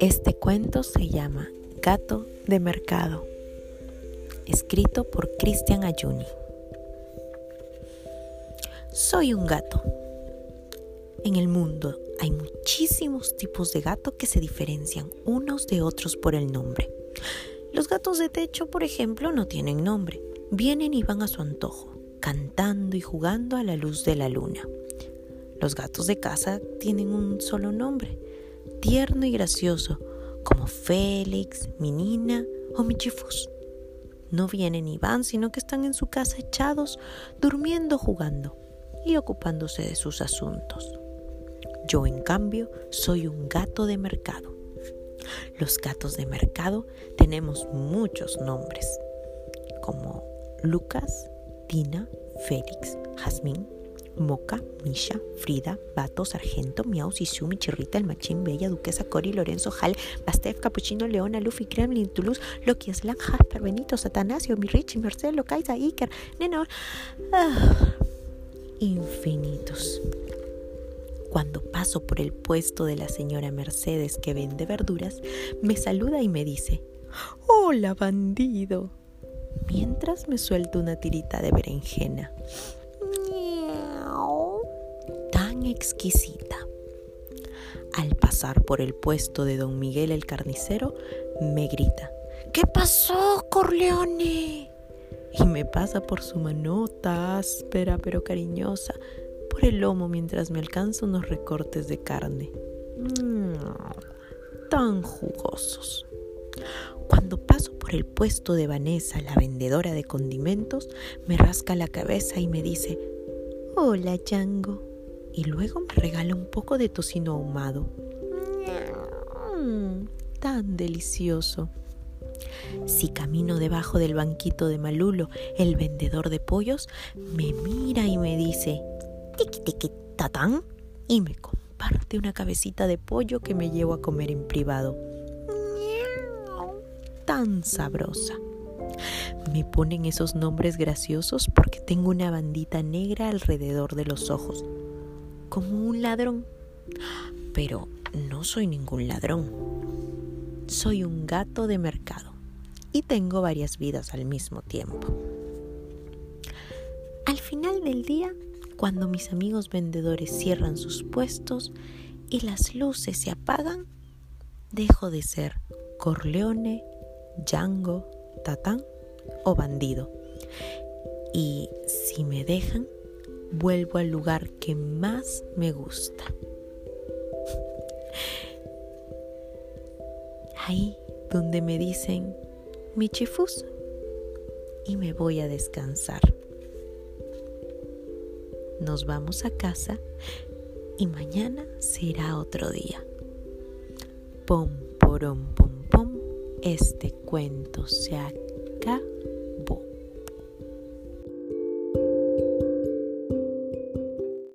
Este cuento se llama Gato de Mercado, escrito por Cristian Ayuni. Soy un gato. En el mundo hay muchísimos tipos de gato que se diferencian unos de otros por el nombre. Los gatos de techo, por ejemplo, no tienen nombre. Vienen y van a su antojo, cantando y jugando a la luz de la luna. Los gatos de casa tienen un solo nombre, tierno y gracioso, como Félix, Minina o Michifus. No vienen ni van, sino que están en su casa echados, durmiendo, jugando y ocupándose de sus asuntos. Yo, en cambio, soy un gato de mercado. Los gatos de mercado tenemos muchos nombres, como Lucas, Tina, Félix, Jazmín, Moca, Misha, Frida, Bato, Sargento, Miau, Sisu, Chirrita, El Machín, Bella, Duquesa, Cori, Lorenzo, Hal, Bastef, Capuchino, Leona, Luffy, Kremlin, Toulouse, Loki, Slan, Jasper, Benito, Satanasio, Mirichi, Marcelo, Kaisa, Iker, Nenor. Ah, infinitos. Cuando paso por el puesto de la señora Mercedes que vende verduras, me saluda y me dice, Hola, bandido. Mientras me suelto una tirita de berenjena exquisita. Al pasar por el puesto de don Miguel el carnicero, me grita, ¿Qué pasó, Corleone? Y me pasa por su manota áspera pero cariñosa por el lomo mientras me alcanza unos recortes de carne. Mm, tan jugosos. Cuando paso por el puesto de Vanessa, la vendedora de condimentos, me rasca la cabeza y me dice, Hola, Chango y luego me regala un poco de tocino ahumado. Mm, tan delicioso. Si camino debajo del banquito de Malulo, el vendedor de pollos me mira y me dice, tiki tiki tatán, y me comparte una cabecita de pollo que me llevo a comer en privado. Tan sabrosa. Me ponen esos nombres graciosos porque tengo una bandita negra alrededor de los ojos como un ladrón. Pero no soy ningún ladrón. Soy un gato de mercado y tengo varias vidas al mismo tiempo. Al final del día, cuando mis amigos vendedores cierran sus puestos y las luces se apagan, dejo de ser Corleone, Django, Tatán o bandido. Y si me dejan, vuelvo al lugar que más me gusta. Ahí donde me dicen Michifus y me voy a descansar. Nos vamos a casa y mañana será otro día. Pom, pom, este cuento se acabó.